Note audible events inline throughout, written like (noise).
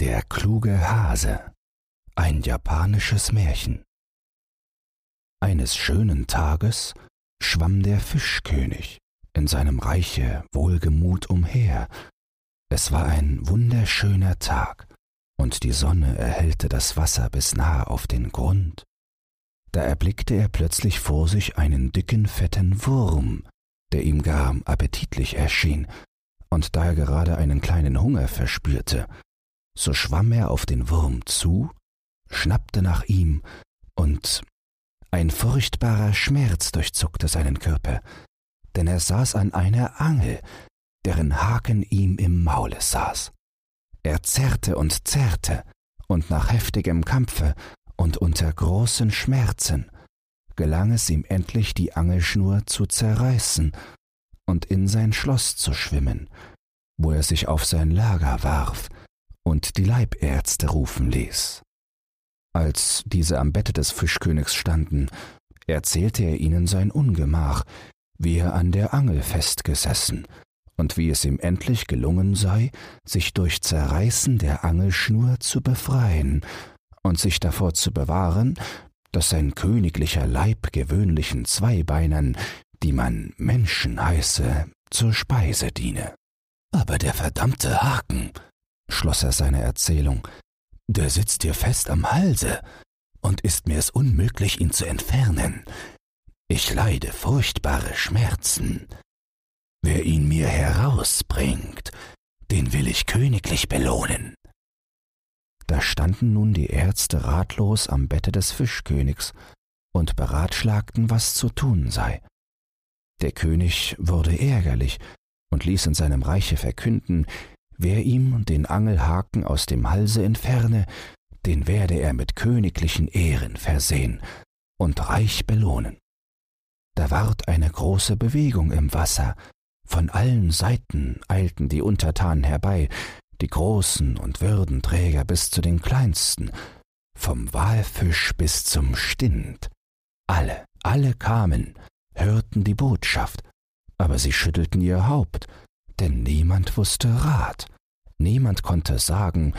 Der kluge Hase Ein japanisches Märchen Eines schönen Tages schwamm der Fischkönig in seinem Reiche wohlgemut umher. Es war ein wunderschöner Tag, und die Sonne erhellte das Wasser bis nahe auf den Grund. Da erblickte er plötzlich vor sich einen dicken, fetten Wurm, der ihm gar appetitlich erschien, und da er gerade einen kleinen Hunger verspürte, so schwamm er auf den Wurm zu, schnappte nach ihm, und ein furchtbarer Schmerz durchzuckte seinen Körper, denn er saß an einer Angel, deren Haken ihm im Maule saß. Er zerrte und zerrte, und nach heftigem Kampfe und unter großen Schmerzen gelang es ihm endlich, die Angelschnur zu zerreißen und in sein Schloss zu schwimmen, wo er sich auf sein Lager warf und die Leibärzte rufen ließ. Als diese am Bette des Fischkönigs standen, erzählte er ihnen sein Ungemach, wie er an der Angel festgesessen und wie es ihm endlich gelungen sei, sich durch Zerreißen der Angelschnur zu befreien und sich davor zu bewahren, dass sein königlicher Leib gewöhnlichen Zweibeinern, die man Menschen heiße, zur Speise diene. Aber der verdammte Haken, schloss er seine Erzählung, der sitzt dir fest am Halse, und ist mir es unmöglich, ihn zu entfernen. Ich leide furchtbare Schmerzen. Wer ihn mir herausbringt, den will ich königlich belohnen. Da standen nun die Ärzte ratlos am Bette des Fischkönigs und beratschlagten, was zu tun sei. Der König wurde ärgerlich und ließ in seinem Reiche verkünden, wer ihm den Angelhaken aus dem Halse entferne, den werde er mit königlichen Ehren versehen und reich belohnen. Da ward eine große Bewegung im Wasser, von allen Seiten eilten die Untertanen herbei, die großen und Würdenträger bis zu den kleinsten, vom Walfisch bis zum Stind. Alle, alle kamen, hörten die Botschaft, aber sie schüttelten ihr Haupt, denn niemand wusste Rat, niemand konnte sagen,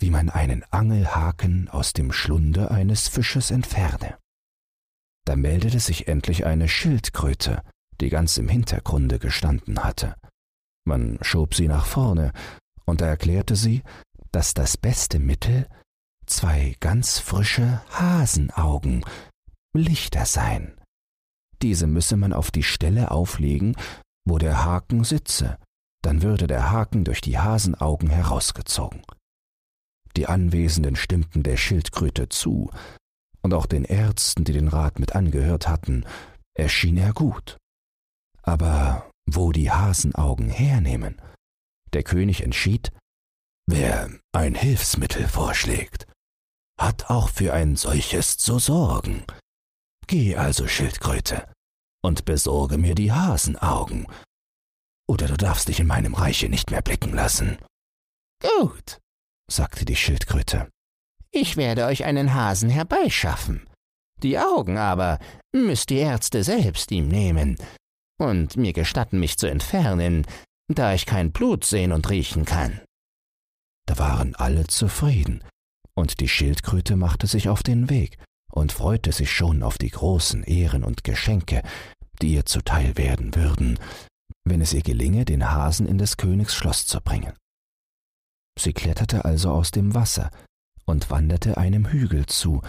wie man einen Angelhaken aus dem Schlunde eines Fisches entferne. Da meldete sich endlich eine Schildkröte, die ganz im Hintergrunde gestanden hatte. Man schob sie nach vorne, und da erklärte sie, dass das beste Mittel zwei ganz frische Hasenaugen, Lichter seien. Diese müsse man auf die Stelle auflegen, wo der Haken sitze, dann würde der Haken durch die Hasenaugen herausgezogen. Die Anwesenden stimmten der Schildkröte zu, und auch den Ärzten, die den Rat mit angehört hatten, erschien er gut. Aber wo die Hasenaugen hernehmen? Der König entschied, wer ein Hilfsmittel vorschlägt, hat auch für ein solches zu sorgen. Geh also, Schildkröte, und besorge mir die Hasenaugen, oder du darfst dich in meinem Reiche nicht mehr blicken lassen. Gut, sagte die Schildkröte. Ich werde euch einen Hasen herbeischaffen. Die Augen aber müsst die Ärzte selbst ihm nehmen und mir gestatten, mich zu entfernen, da ich kein Blut sehen und riechen kann. Da waren alle zufrieden, und die Schildkröte machte sich auf den Weg und freute sich schon auf die großen Ehren und Geschenke, die ihr zuteil werden würden, wenn es ihr gelinge, den Hasen in des Königs Schloss zu bringen. Sie kletterte also aus dem Wasser und wanderte einem Hügel zu,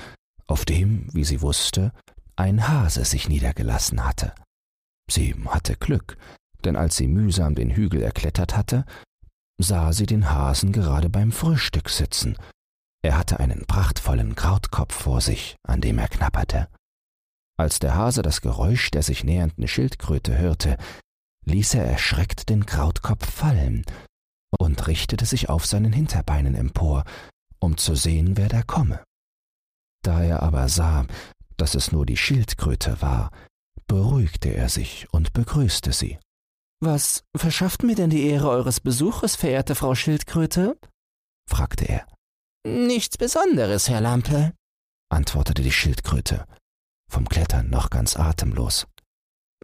auf dem, wie sie wusste, ein Hase sich niedergelassen hatte. Sie hatte Glück, denn als sie mühsam den Hügel erklettert hatte, sah sie den Hasen gerade beim Frühstück sitzen. Er hatte einen prachtvollen Krautkopf vor sich, an dem er knapperte. Als der Hase das Geräusch der sich nähernden Schildkröte hörte, ließ er erschreckt den Krautkopf fallen und richtete sich auf seinen Hinterbeinen empor, um zu sehen, wer da komme. Da er aber sah, dass es nur die Schildkröte war, beruhigte er sich und begrüßte sie. Was verschafft mir denn die Ehre eures Besuches, verehrte Frau Schildkröte? fragte er. Nichts Besonderes, Herr Lampe, antwortete die Schildkröte, vom Klettern noch ganz atemlos.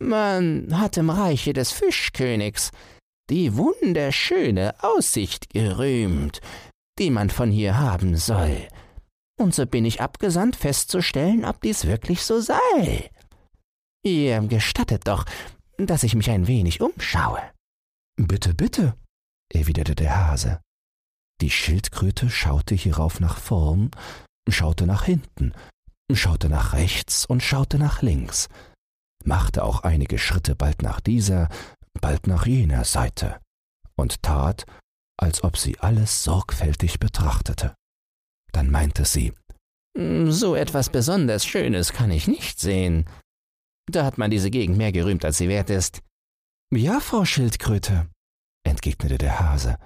Man hat im Reiche des Fischkönigs die wunderschöne Aussicht gerühmt, die man von hier haben soll. Und so bin ich abgesandt, festzustellen, ob dies wirklich so sei. Ihr gestattet doch, dass ich mich ein wenig umschaue. Bitte, bitte, erwiderte der Hase. Die Schildkröte schaute hierauf nach vorn, schaute nach hinten, schaute nach rechts und schaute nach links, machte auch einige Schritte bald nach dieser, bald nach jener Seite und tat, als ob sie alles sorgfältig betrachtete. Dann meinte sie, hm, So etwas besonders Schönes kann ich nicht sehen. Da hat man diese Gegend mehr gerühmt, als sie wert ist. Ja, Frau Schildkröte, entgegnete der Hase.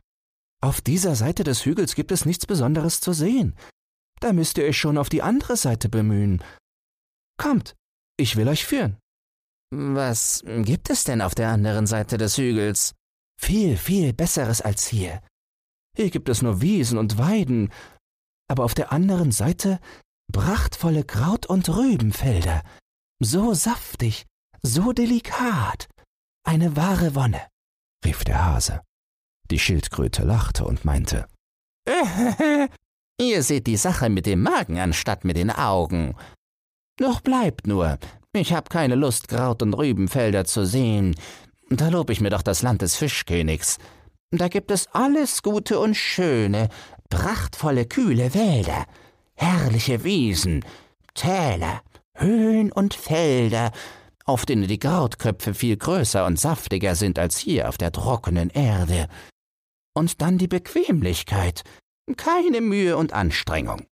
Auf dieser Seite des Hügels gibt es nichts Besonderes zu sehen. Da müsst ihr euch schon auf die andere Seite bemühen. Kommt, ich will euch führen. Was gibt es denn auf der anderen Seite des Hügels? Viel, viel Besseres als hier. Hier gibt es nur Wiesen und Weiden, aber auf der anderen Seite prachtvolle Kraut- und Rübenfelder, so saftig, so delikat, eine wahre Wonne, rief der Hase. Die Schildkröte lachte und meinte, (laughs) Ihr seht die Sache mit dem Magen anstatt mit den Augen. Doch bleibt nur, ich hab keine Lust, Kraut- und Rübenfelder zu sehen. Da lob ich mir doch das Land des Fischkönigs. Da gibt es alles Gute und Schöne, prachtvolle, kühle Wälder, herrliche Wiesen, Täler, Höhen und Felder, auf denen die Krautköpfe viel größer und saftiger sind als hier auf der trockenen Erde. Und dann die Bequemlichkeit, keine Mühe und Anstrengung.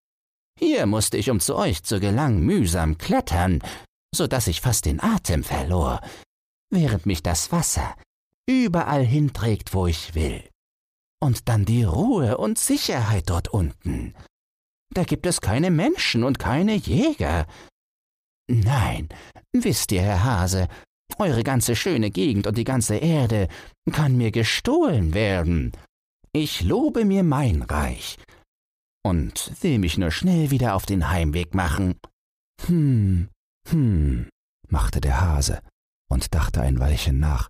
Hier musste ich, um zu euch zu gelangen, mühsam klettern, so dass ich fast den Atem verlor, während mich das Wasser überall hinträgt, wo ich will. Und dann die Ruhe und Sicherheit dort unten. Da gibt es keine Menschen und keine Jäger. Nein, wisst ihr, Herr Hase, eure ganze schöne Gegend und die ganze Erde kann mir gestohlen werden. Ich lobe mir mein Reich und will mich nur schnell wieder auf den Heimweg machen. Hm, hm, machte der Hase und dachte ein Weilchen nach.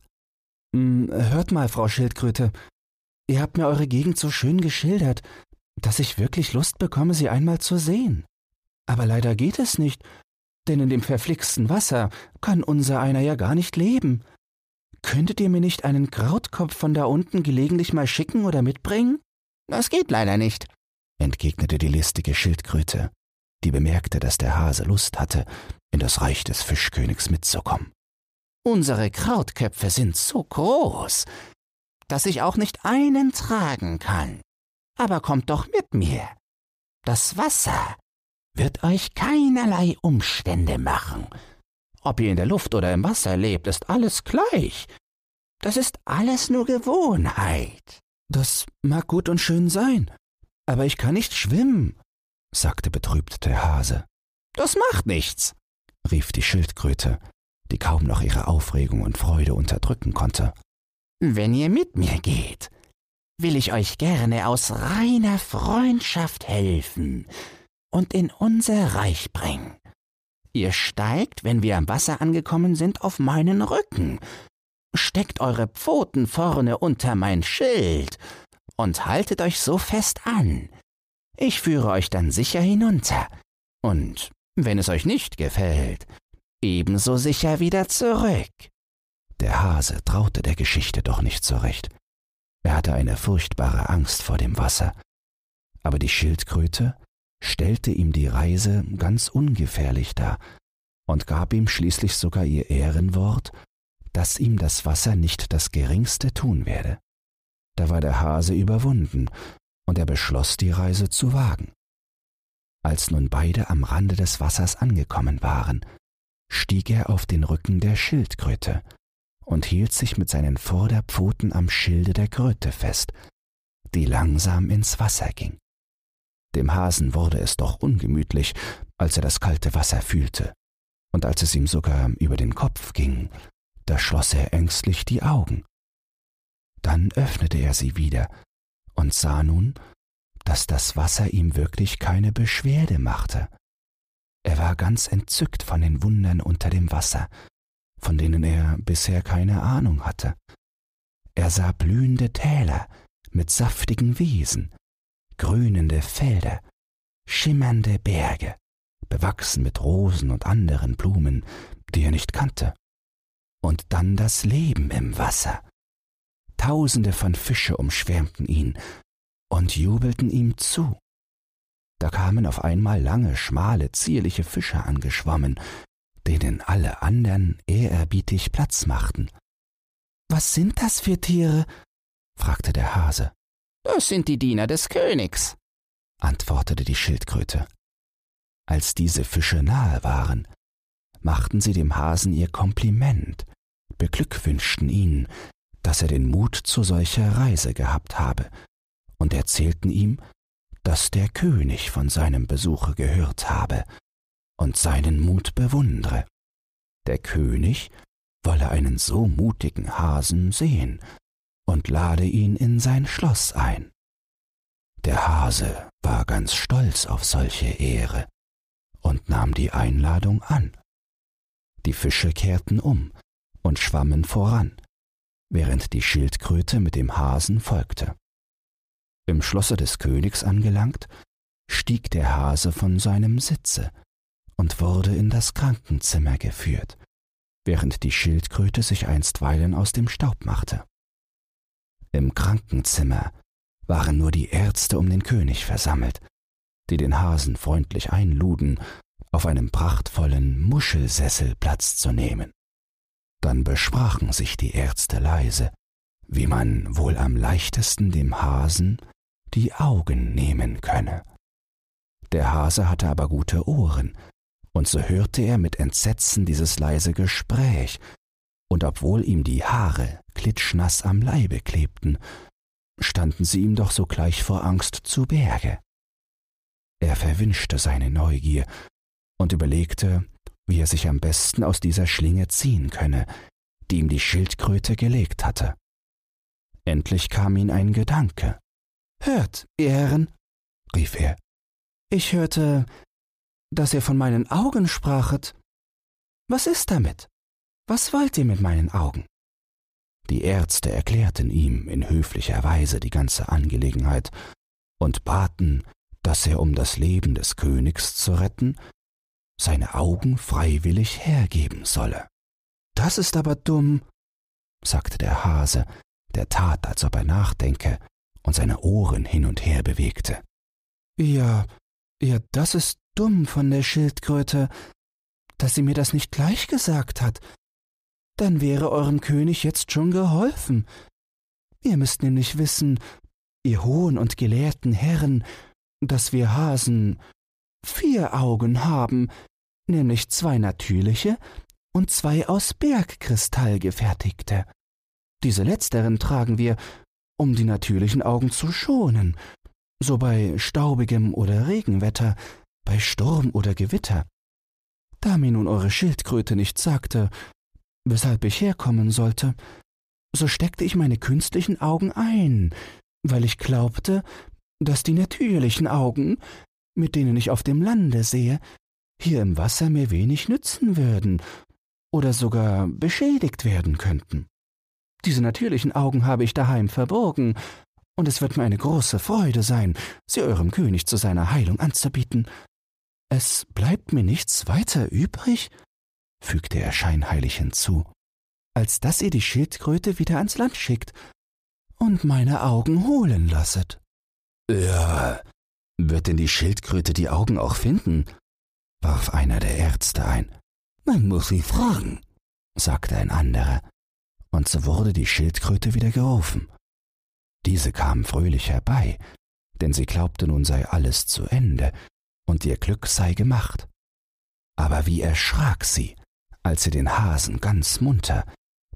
Hm, hört mal, Frau Schildkröte, ihr habt mir eure Gegend so schön geschildert, dass ich wirklich Lust bekomme, sie einmal zu sehen. Aber leider geht es nicht, denn in dem verflixten Wasser kann unser einer ja gar nicht leben. Könntet ihr mir nicht einen Krautkopf von da unten gelegentlich mal schicken oder mitbringen? Das geht leider nicht, entgegnete die listige Schildkröte, die bemerkte, dass der Hase Lust hatte, in das Reich des Fischkönigs mitzukommen. Unsere Krautköpfe sind so groß, dass ich auch nicht einen tragen kann. Aber kommt doch mit mir. Das Wasser wird euch keinerlei Umstände machen. Ob ihr in der Luft oder im Wasser lebt, ist alles gleich. Das ist alles nur Gewohnheit. Das mag gut und schön sein, aber ich kann nicht schwimmen, sagte betrübt der Hase. Das macht nichts, rief die Schildkröte, die kaum noch ihre Aufregung und Freude unterdrücken konnte. Wenn ihr mit mir geht, will ich euch gerne aus reiner Freundschaft helfen und in unser Reich bringen. Ihr steigt, wenn wir am Wasser angekommen sind, auf meinen Rücken, steckt eure Pfoten vorne unter mein Schild und haltet euch so fest an. Ich führe euch dann sicher hinunter, und wenn es euch nicht gefällt, ebenso sicher wieder zurück. Der Hase traute der Geschichte doch nicht so recht. Er hatte eine furchtbare Angst vor dem Wasser. Aber die Schildkröte stellte ihm die Reise ganz ungefährlich dar und gab ihm schließlich sogar ihr Ehrenwort, dass ihm das Wasser nicht das geringste tun werde. Da war der Hase überwunden, und er beschloss, die Reise zu wagen. Als nun beide am Rande des Wassers angekommen waren, stieg er auf den Rücken der Schildkröte und hielt sich mit seinen Vorderpfoten am Schilde der Kröte fest, die langsam ins Wasser ging. Dem Hasen wurde es doch ungemütlich, als er das kalte Wasser fühlte, und als es ihm sogar über den Kopf ging, da schloss er ängstlich die Augen. Dann öffnete er sie wieder und sah nun, dass das Wasser ihm wirklich keine Beschwerde machte. Er war ganz entzückt von den Wundern unter dem Wasser, von denen er bisher keine Ahnung hatte. Er sah blühende Täler mit saftigen Wiesen, grünende Felder, schimmernde Berge, bewachsen mit Rosen und anderen Blumen, die er nicht kannte. Und dann das Leben im Wasser. Tausende von Fische umschwärmten ihn und jubelten ihm zu. Da kamen auf einmal lange, schmale, zierliche Fische angeschwommen, denen alle anderen ehrerbietig Platz machten. Was sind das für Tiere? fragte der Hase. Das sind die Diener des Königs, antwortete die Schildkröte. Als diese Fische nahe waren, machten sie dem Hasen ihr Kompliment, beglückwünschten ihn, dass er den Mut zu solcher Reise gehabt habe, und erzählten ihm, dass der König von seinem Besuche gehört habe und seinen Mut bewundere. Der König wolle einen so mutigen Hasen sehen und lade ihn in sein Schloss ein. Der Hase war ganz stolz auf solche Ehre und nahm die Einladung an. Die Fische kehrten um und schwammen voran, während die Schildkröte mit dem Hasen folgte. Im Schlosse des Königs angelangt, stieg der Hase von seinem Sitze und wurde in das Krankenzimmer geführt, während die Schildkröte sich einstweilen aus dem Staub machte. Im Krankenzimmer waren nur die Ärzte um den König versammelt, die den Hasen freundlich einluden, auf einem prachtvollen Muschelsessel Platz zu nehmen. Dann besprachen sich die Ärzte leise, wie man wohl am leichtesten dem Hasen die Augen nehmen könne. Der Hase hatte aber gute Ohren, und so hörte er mit Entsetzen dieses leise Gespräch, und obwohl ihm die Haare klitschnass am Leibe klebten, standen sie ihm doch sogleich vor Angst zu Berge. Er verwünschte seine Neugier und überlegte, wie er sich am besten aus dieser Schlinge ziehen könne, die ihm die Schildkröte gelegt hatte. Endlich kam ihm ein Gedanke. Hört, ihr Herren, rief er, ich hörte, dass ihr von meinen Augen sprachet. Was ist damit? Was wollt ihr mit meinen Augen? Die Ärzte erklärten ihm in höflicher Weise die ganze Angelegenheit und baten, dass er, um das Leben des Königs zu retten, seine Augen freiwillig hergeben solle. Das ist aber dumm, sagte der Hase, der tat, als ob er nachdenke und seine Ohren hin und her bewegte. Ja, ja, das ist dumm von der Schildkröte, dass sie mir das nicht gleich gesagt hat. Dann wäre eurem König jetzt schon geholfen. Ihr müsst nämlich wissen, ihr hohen und gelehrten Herren, dass wir Hasen vier Augen haben, nämlich zwei natürliche und zwei aus Bergkristall gefertigte. Diese letzteren tragen wir, um die natürlichen Augen zu schonen, so bei staubigem oder Regenwetter, bei Sturm oder Gewitter. Da mir nun eure Schildkröte nicht sagte, weshalb ich herkommen sollte, so steckte ich meine künstlichen Augen ein, weil ich glaubte, dass die natürlichen Augen, mit denen ich auf dem Lande sehe, hier im Wasser mir wenig nützen würden oder sogar beschädigt werden könnten. Diese natürlichen Augen habe ich daheim verborgen, und es wird mir eine große Freude sein, sie eurem König zu seiner Heilung anzubieten. Es bleibt mir nichts weiter übrig, fügte er scheinheilig hinzu, als dass ihr die Schildkröte wieder ans Land schickt und meine Augen holen lasset. Ja, wird denn die Schildkröte die Augen auch finden? warf einer der Ärzte ein. Man muss sie fragen, sagte ein anderer und so wurde die Schildkröte wieder gerufen. Diese kam fröhlich herbei, denn sie glaubte nun sei alles zu Ende und ihr Glück sei gemacht. Aber wie erschrak sie, als sie den Hasen ganz munter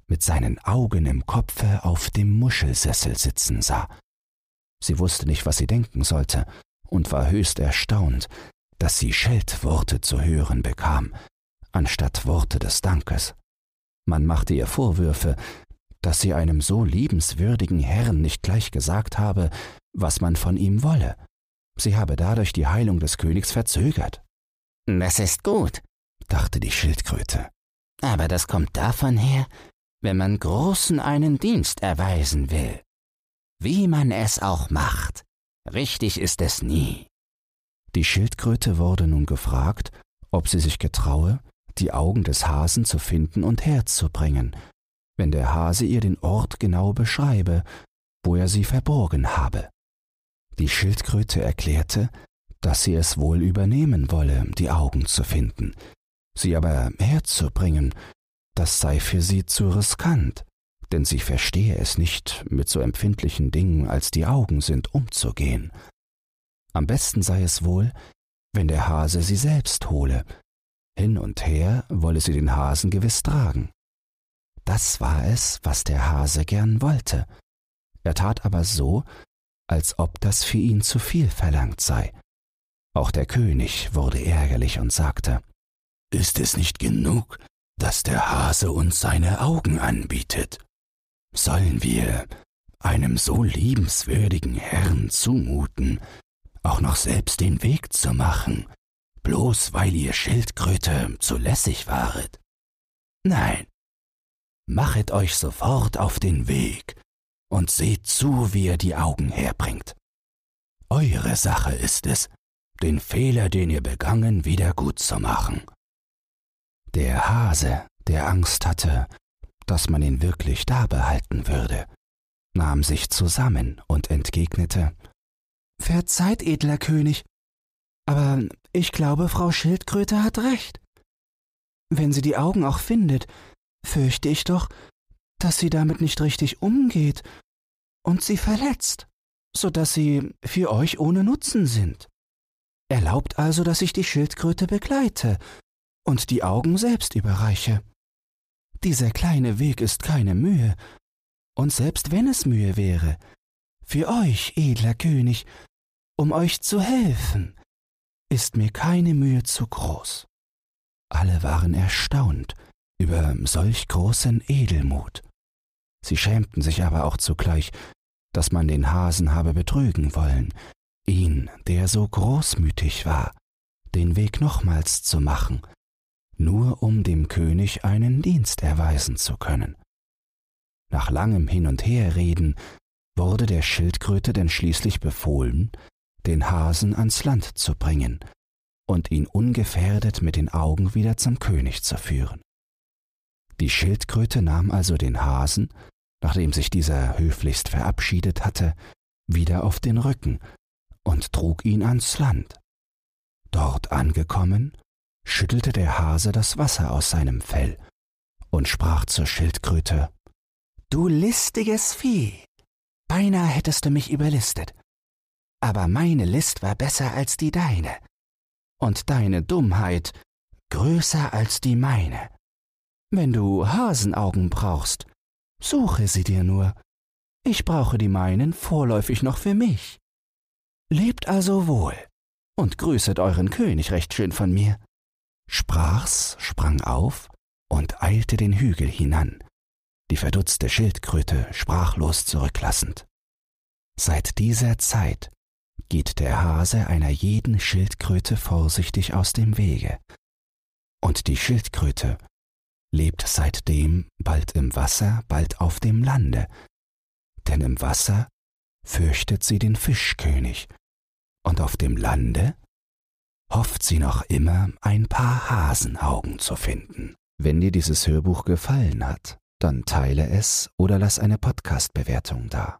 mit seinen Augen im Kopfe auf dem Muschelsessel sitzen sah. Sie wusste nicht, was sie denken sollte, und war höchst erstaunt, dass sie Scheltworte zu hören bekam, anstatt Worte des Dankes. Man machte ihr Vorwürfe, dass sie einem so liebenswürdigen Herrn nicht gleich gesagt habe, was man von ihm wolle. Sie habe dadurch die Heilung des Königs verzögert. Das ist gut, dachte die Schildkröte. Aber das kommt davon her, wenn man Großen einen Dienst erweisen will. Wie man es auch macht, Richtig ist es nie. Die Schildkröte wurde nun gefragt, ob sie sich getraue, die Augen des Hasen zu finden und herzubringen, wenn der Hase ihr den Ort genau beschreibe, wo er sie verborgen habe. Die Schildkröte erklärte, dass sie es wohl übernehmen wolle, die Augen zu finden, sie aber herzubringen, das sei für sie zu riskant, denn sie verstehe es nicht, mit so empfindlichen Dingen als die Augen sind umzugehen. Am besten sei es wohl, wenn der Hase sie selbst hole, hin und her wolle sie den Hasen gewiss tragen. Das war es, was der Hase gern wollte. Er tat aber so, als ob das für ihn zu viel verlangt sei. Auch der König wurde ärgerlich und sagte, Ist es nicht genug, dass der Hase uns seine Augen anbietet? Sollen wir einem so liebenswürdigen Herrn zumuten, auch noch selbst den Weg zu machen, bloß weil ihr Schildkröte zu lässig waret? Nein, machet euch sofort auf den Weg und seht zu, wie ihr die Augen herbringt. Eure Sache ist es, den Fehler, den ihr begangen, wieder gut zu machen. Der Hase, der Angst hatte, dass man ihn wirklich da behalten würde, nahm sich zusammen und entgegnete Verzeiht, edler König, aber ich glaube, Frau Schildkröte hat recht. Wenn sie die Augen auch findet, fürchte ich doch, dass sie damit nicht richtig umgeht und sie verletzt, so dass sie für euch ohne Nutzen sind. Erlaubt also, dass ich die Schildkröte begleite und die Augen selbst überreiche. Dieser kleine Weg ist keine Mühe, und selbst wenn es Mühe wäre, für euch, edler König, um euch zu helfen, ist mir keine Mühe zu groß. Alle waren erstaunt über solch großen Edelmut. Sie schämten sich aber auch zugleich, dass man den Hasen habe betrügen wollen, ihn, der so großmütig war, den Weg nochmals zu machen nur um dem König einen Dienst erweisen zu können. Nach langem Hin und Herreden wurde der Schildkröte denn schließlich befohlen, den Hasen ans Land zu bringen und ihn ungefährdet mit den Augen wieder zum König zu führen. Die Schildkröte nahm also den Hasen, nachdem sich dieser höflichst verabschiedet hatte, wieder auf den Rücken und trug ihn ans Land. Dort angekommen, schüttelte der Hase das Wasser aus seinem Fell und sprach zur Schildkröte Du listiges Vieh. Beinahe hättest du mich überlistet. Aber meine List war besser als die deine, und deine Dummheit größer als die meine. Wenn du Hasenaugen brauchst, suche sie dir nur. Ich brauche die meinen vorläufig noch für mich. Lebt also wohl und grüßet euren König recht schön von mir sprach's, sprang auf und eilte den Hügel hinan, die verdutzte Schildkröte sprachlos zurücklassend. Seit dieser Zeit geht der Hase einer jeden Schildkröte vorsichtig aus dem Wege, und die Schildkröte lebt seitdem bald im Wasser, bald auf dem Lande, denn im Wasser fürchtet sie den Fischkönig, und auf dem Lande hofft sie noch immer, ein paar Hasenaugen zu finden. Wenn dir dieses Hörbuch gefallen hat, dann teile es oder lass eine Podcast-Bewertung da.